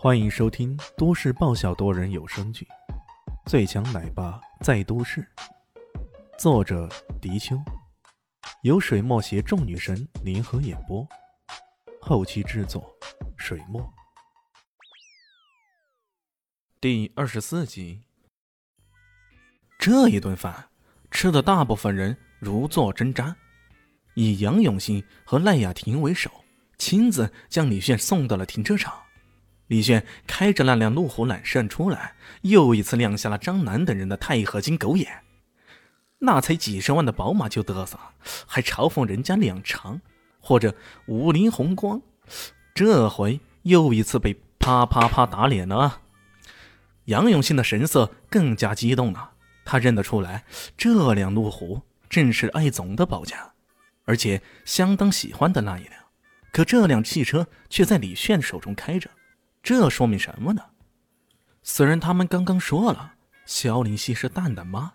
欢迎收听都市爆笑多人有声剧《最强奶爸在都市》，作者：迪秋，由水墨携众女神联合演播，后期制作：水墨。第二十四集，这一顿饭吃的大部分人如坐针毡，以杨永信和赖雅婷为首，亲自将李炫送到了停车场。李炫开着那辆路虎揽胜出来，又一次亮瞎了张楠等人的钛合金狗眼。那才几十万的宝马就嘚瑟，还嘲讽人家两长或者五菱宏光，这回又一次被啪啪啪打脸了。杨永信的神色更加激动了，他认得出来，这辆路虎正是艾总的宝家，而且相当喜欢的那一辆。可这辆汽车却在李炫手中开着。这说明什么呢？虽然他们刚刚说了肖林熙是蛋蛋妈，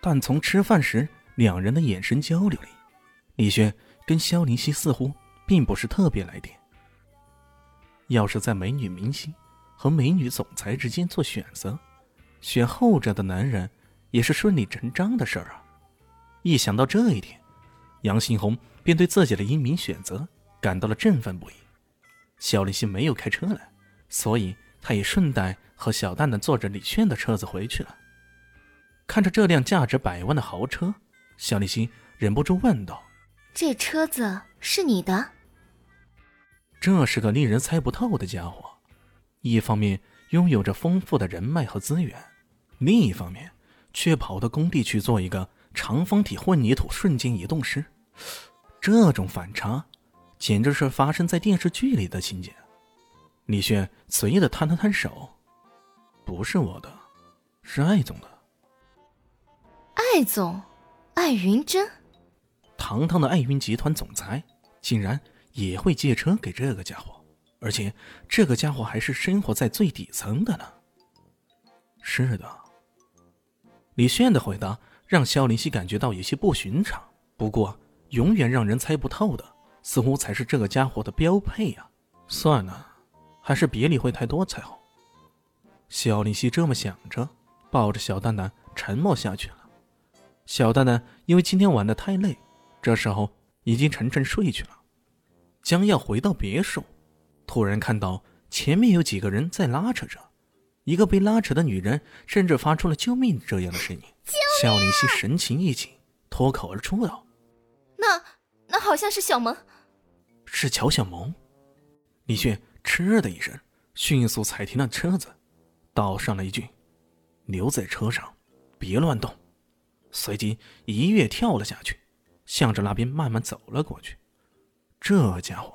但从吃饭时两人的眼神交流里，李轩跟肖林熙似乎并不是特别来电。要是在美女明星和美女总裁之间做选择，选后者的男人也是顺理成章的事儿啊！一想到这一点，杨新红便对自己的英明选择感到了振奋不已。肖立新没有开车来，所以他也顺带和小蛋蛋坐着李炫的车子回去了。看着这辆价值百万的豪车，小立新忍不住问道：“这车子是你的？”这是个令人猜不透的家伙，一方面拥有着丰富的人脉和资源，另一方面却跑到工地去做一个长方体混凝土瞬间移动师，这种反差。简直是发生在电视剧里的情节。李炫随意的摊了摊手：“不是我的，是艾总的。”艾总，艾云珍，堂堂的艾云集团总裁，竟然也会借车给这个家伙，而且这个家伙还是生活在最底层的呢。是的，李炫的回答让肖林熙感觉到有些不寻常。不过，永远让人猜不透的。似乎才是这个家伙的标配呀！算了，还是别理会太多才好。肖林夕这么想着，抱着小蛋蛋沉默下去了。小蛋蛋因为今天玩的太累，这时候已经沉沉睡去了。将要回到别墅，突然看到前面有几个人在拉扯着，一个被拉扯的女人甚至发出了“救命”这样的声音。肖林夕神情一紧，脱口而出道：“那……那好像是小萌。”是乔小萌，李炫嗤的一声，迅速踩停了车子，道上了一句：“留在车上，别乱动。”随即一跃跳了下去，向着那边慢慢走了过去。这家伙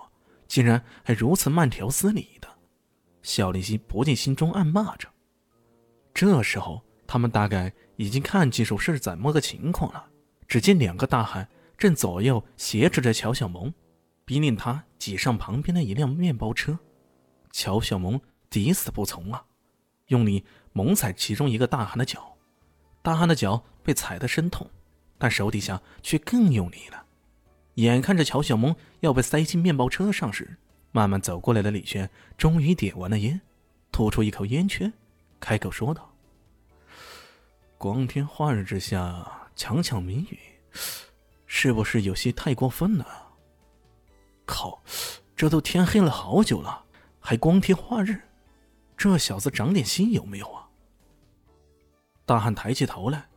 竟然还如此慢条斯理的，小林夕不禁心中暗骂着。这时候，他们大概已经看清楚是怎么个情况了。只见两个大汉正左右挟持着乔小萌。逼令他挤上旁边的一辆面包车，乔小萌抵死不从啊！用力猛踩其中一个大汉的脚，大汉的脚被踩得生痛，但手底下却更用力了。眼看着乔小萌要被塞进面包车上时，慢慢走过来的李轩终于点完了烟，吐出一口烟圈，开口说道：“光天化日之下强抢民女，是不是有些太过分了？”靠！这都天黑了好久了，还光天化日，这小子长点心有没有啊？大汉抬起头来，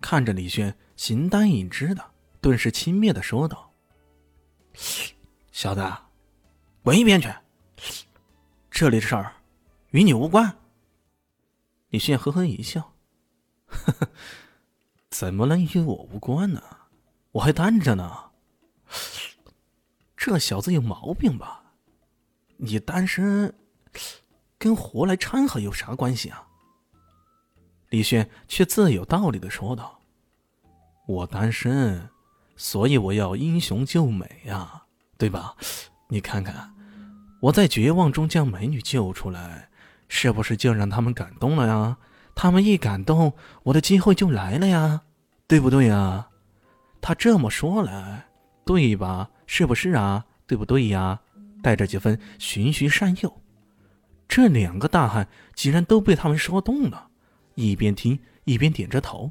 看着李轩，形单影只的，顿时轻蔑的说道：“小子，滚一边去！这里的事儿与你无关。”李轩呵呵一笑：“呵呵，怎么能与我无关呢？我还单着呢。”这小子有毛病吧？你单身，跟活来掺和有啥关系啊？李轩却自有道理的说道：“我单身，所以我要英雄救美呀，对吧？你看看，我在绝望中将美女救出来，是不是就让他们感动了呀？他们一感动，我的机会就来了呀，对不对呀？他这么说来，对吧？”是不是啊？对不对呀？带着几分循循善诱，这两个大汉竟然都被他们说动了，一边听一边点着头。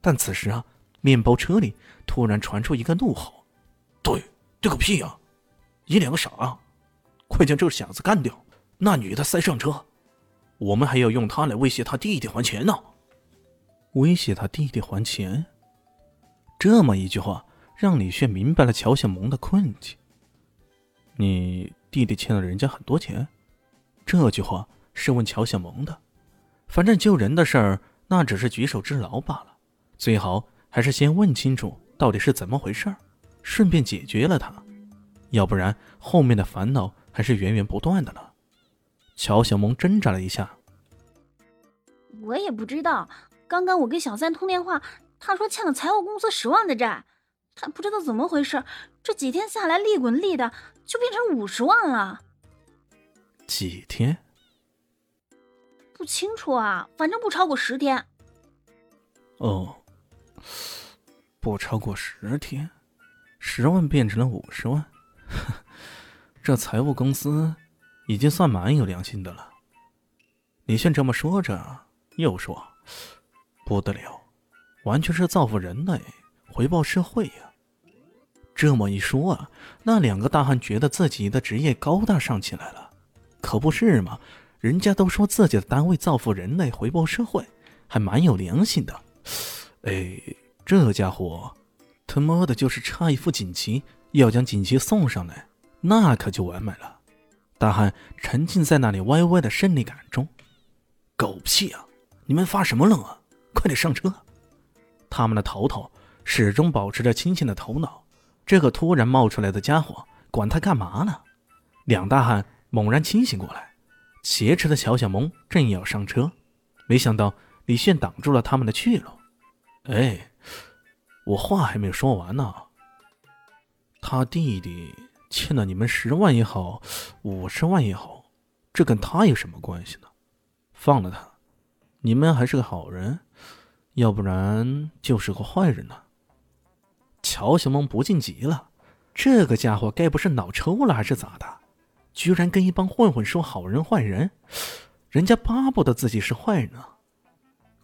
但此时啊，面包车里突然传出一个怒吼：“对，对个屁呀！你两个傻啊！快将这小子干掉，那女的塞上车，我们还要用她来威胁他弟弟还钱呢。”威胁他弟弟还钱。这么一句话，让李炫明白了乔小萌的困境。你弟弟欠了人家很多钱，这句话是问乔小萌的。反正救人的事儿，那只是举手之劳罢了。最好还是先问清楚到底是怎么回事儿，顺便解决了他，要不然后面的烦恼还是源源不断的呢。乔小萌挣扎了一下，我也不知道。刚刚我跟小三通电话，他说欠了财务公司十万的债，他不知道怎么回事，这几天下来利滚利的就变成五十万了。几天？不清楚啊，反正不超过十天。哦，不超过十天，十万变成了五十万，这财务公司已经算蛮有良心的了。李炫这么说着，又说。不得了，完全是造福人类，回报社会呀！这么一说啊，那两个大汉觉得自己的职业高大上起来了，可不是嘛？人家都说自己的单位造福人类，回报社会，还蛮有良心的。哎，这家伙他妈的就是差一副锦旗，要将锦旗送上来，那可就完美了。大汉沉浸在那里歪歪的胜利感中，狗屁啊！你们发什么愣啊？快点上车！他们的头头始终保持着清醒的头脑。这个突然冒出来的家伙，管他干嘛呢？两大汉猛然清醒过来，挟持的乔小萌正要上车，没想到李炫挡住了他们的去路。哎，我话还没有说完呢。他弟弟欠了你们十万也好，五十万也好，这跟他有什么关系呢？放了他，你们还是个好人。要不然就是个坏人呢。乔小萌不禁急了，这个家伙该不是脑抽了还是咋的？居然跟一帮混混说好人坏人，人家巴不得自己是坏人呢。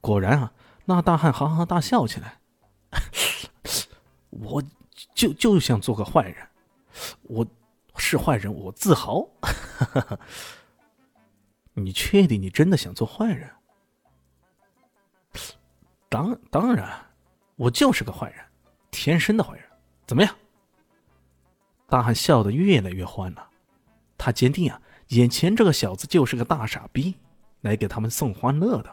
果然啊，那大汉哈哈大笑起来。我就就想做个坏人，我是坏人，我自豪。你确定你真的想做坏人？当当然，我就是个坏人，天生的坏人。怎么样？大汉笑得越来越欢了。他坚定啊，眼前这个小子就是个大傻逼，来给他们送欢乐的。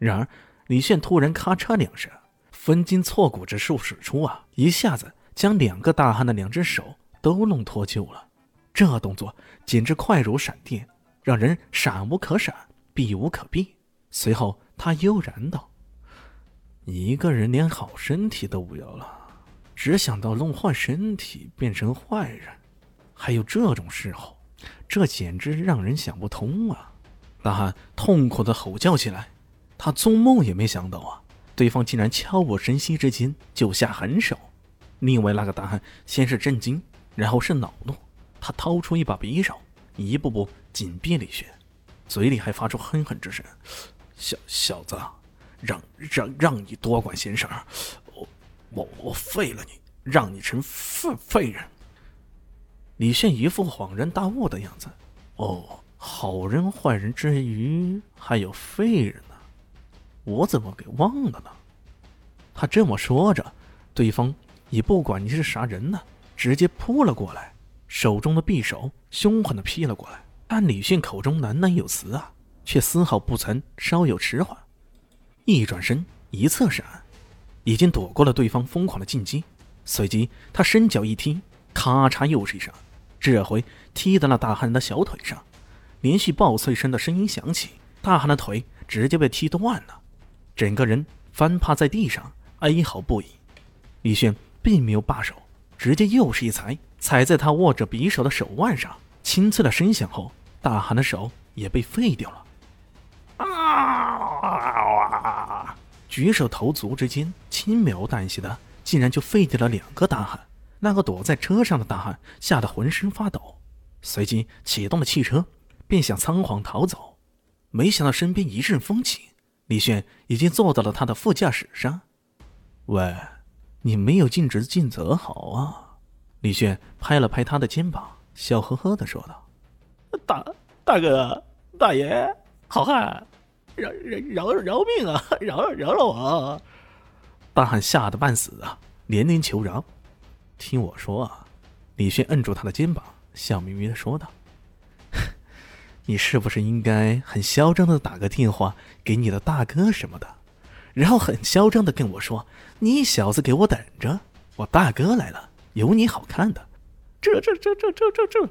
然而，李炫突然咔嚓两声，分筋错骨之术使出啊，一下子将两个大汉的两只手都弄脱臼了。这动作简直快如闪电，让人闪无可闪，避无可避。随后，他悠然道。一个人连好身体都不要了，只想到弄坏身体变成坏人，还有这种嗜好，这简直让人想不通啊！大汉痛苦的吼叫起来，他做梦也没想到啊，对方竟然悄无声息之间就下狠手。另外那个大汉先是震惊，然后是恼怒，他掏出一把匕首，一步步紧逼李轩，嘴里还发出哼哼之声：“小小子。”让让让你多管闲事儿，我我我废了你，让你成废废人。李现一副恍然大悟的样子。哦，好人坏人之余还有废人呢，我怎么给忘了呢？他这么说着，对方也不管你是啥人呢，直接扑了过来，手中的匕首凶狠的劈了过来。但李迅口中喃喃有词啊，却丝毫不曾稍有迟缓。一转身，一侧闪，已经躲过了对方疯狂的进击。随即，他伸脚一踢，咔嚓又是一声，这回踢在了大汉的小腿上。连续爆碎声的声音响起，大汉的腿直接被踢断了，整个人翻趴在地上，哀嚎不已。李炫并没有罢手，直接又是一踩，踩在他握着匕首的手腕上。清脆的声响后，大汉的手也被废掉了。啊！举手投足之间，轻描淡写的，竟然就废掉了两个大汉。那个躲在车上的大汉吓得浑身发抖，随即启动了汽车，便想仓皇逃走，没想到身边一阵风起，李炫已经坐到了他的副驾驶上。喂，你没有尽职尽责好啊！李炫拍了拍他的肩膀，笑呵呵的说道：“大大哥，大爷，好汉，饶饶饶饶命啊！饶饶了我！”大汉吓得半死啊，连连求饶。听我说啊！李轩摁住他的肩膀，笑眯眯的说道：“你是不是应该很嚣张的打个电话给你的大哥什么的，然后很嚣张的跟我说，你小子给我等着，我大哥来了，有你好看的。”这这这这这这这！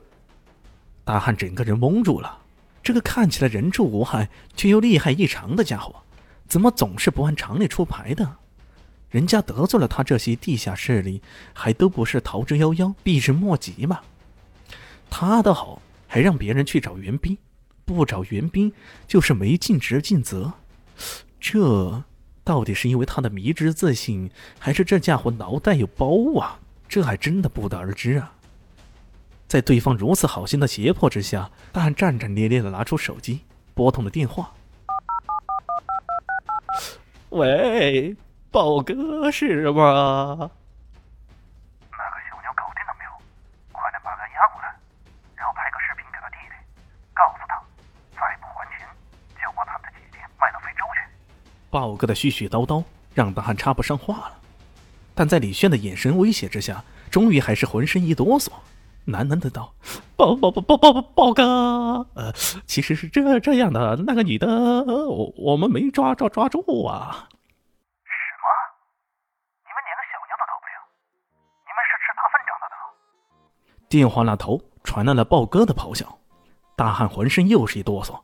大汉整个人懵住了。这个看起来人畜无害却又厉害异常的家伙，怎么总是不按常理出牌的？人家得罪了他这些地下势力，还都不是逃之夭夭、避之莫及吗？他的好，还让别人去找援兵，不找援兵就是没尽职尽责。这到底是因为他的迷之自信，还是这家伙脑袋有包啊？这还真的不得而知啊！在对方如此好心的胁迫之下，大汉战战兢兢的拿出手机，拨通了电话。喂。宝哥是吗？那个小妞搞定了没有？快点把他押过来，然后拍个视频给他弟弟，告诉他，再不还钱，就把他们的姐姐卖到非洲去。豹哥的絮絮叨叨让大汉插不上话了，但在李轩的眼神威胁之下，终于还是浑身一哆嗦，喃喃的道：“豹豹豹豹豹豹哥，呃，其实是这这样的，那个女的，我我们没抓抓抓住啊。”什么？你们连个小妞都逃不了？你们是吃大粪长大的电话那头传来了豹哥的咆哮，大汉浑身又是一哆嗦。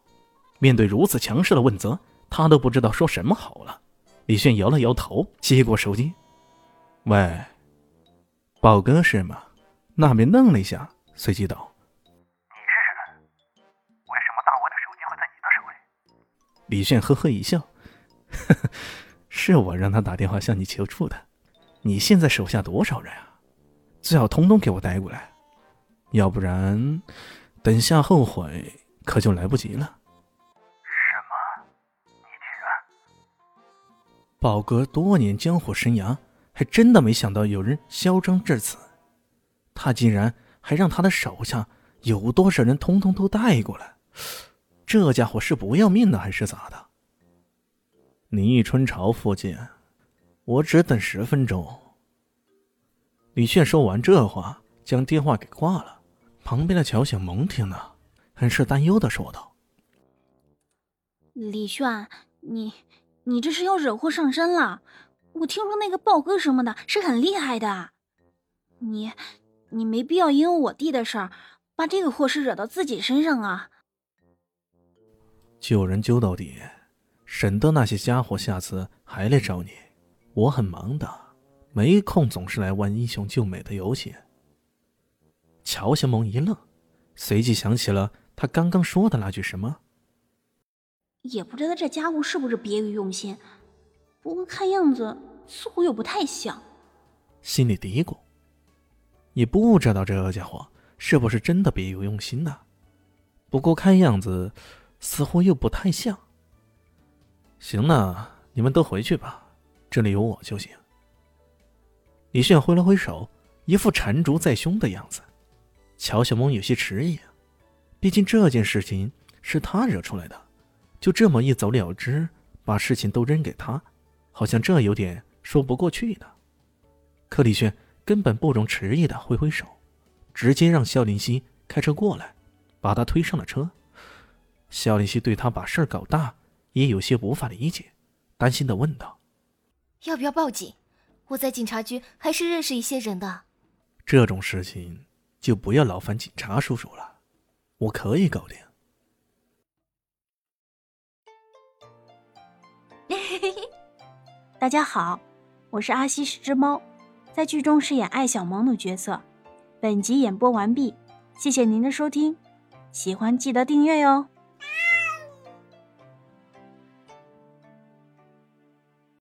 面对如此强势的问责，他都不知道说什么好了。李炫摇了摇头，接过手机：“喂，豹哥是吗？”那边愣了一下，随即道：“你试试看，为什么大卫的手机会在你的手里？”李炫呵呵一笑：“呵呵，是我让他打电话向你求助的。你现在手下多少人啊？最好通通给我带过来。”要不然，等下后悔可就来不及了。什么？你居然？宝哥多年江湖生涯，还真的没想到有人嚣张至此。他竟然还让他的手下有多少人通通都带过来，这家伙是不要命的还是咋的？你一春潮附近，我只等十分钟。李炫说完这话，将电话给挂了。旁边的乔小萌听了，很是担忧的说道：“李炫，你你这是要惹祸上身了。我听说那个豹哥什么的是很厉害的，你你没必要因为我弟的事儿，把这个祸事惹到自己身上啊！救人救到底，省得那些家伙下次还来找你。我很忙的，没空总是来玩英雄救美的游戏。”乔小萌一愣，随即想起了他刚刚说的那句什么。也不知道这家伙是不是别有用心，不过看样子似乎又不太像。心里嘀咕，也不知道这家伙是不是真的别有用心呢？不过看样子似乎又不太像。行了，你们都回去吧，这里有我就行。李炫挥了挥手，一副缠足在胸的样子。乔小萌有些迟疑，毕竟这件事情是他惹出来的，就这么一走了之，把事情都扔给他，好像这有点说不过去的。克里轩根本不容迟疑的挥挥手，直接让肖林熙开车过来，把他推上了车。肖林熙对他把事儿搞大也有些无法理解，担心的问道：“要不要报警？我在警察局还是认识一些人的。这种事情。”就不要劳烦警察叔叔了，我可以搞定。大家好，我是阿西是只猫，在剧中饰演艾小萌的角色。本集演播完毕，谢谢您的收听，喜欢记得订阅哟。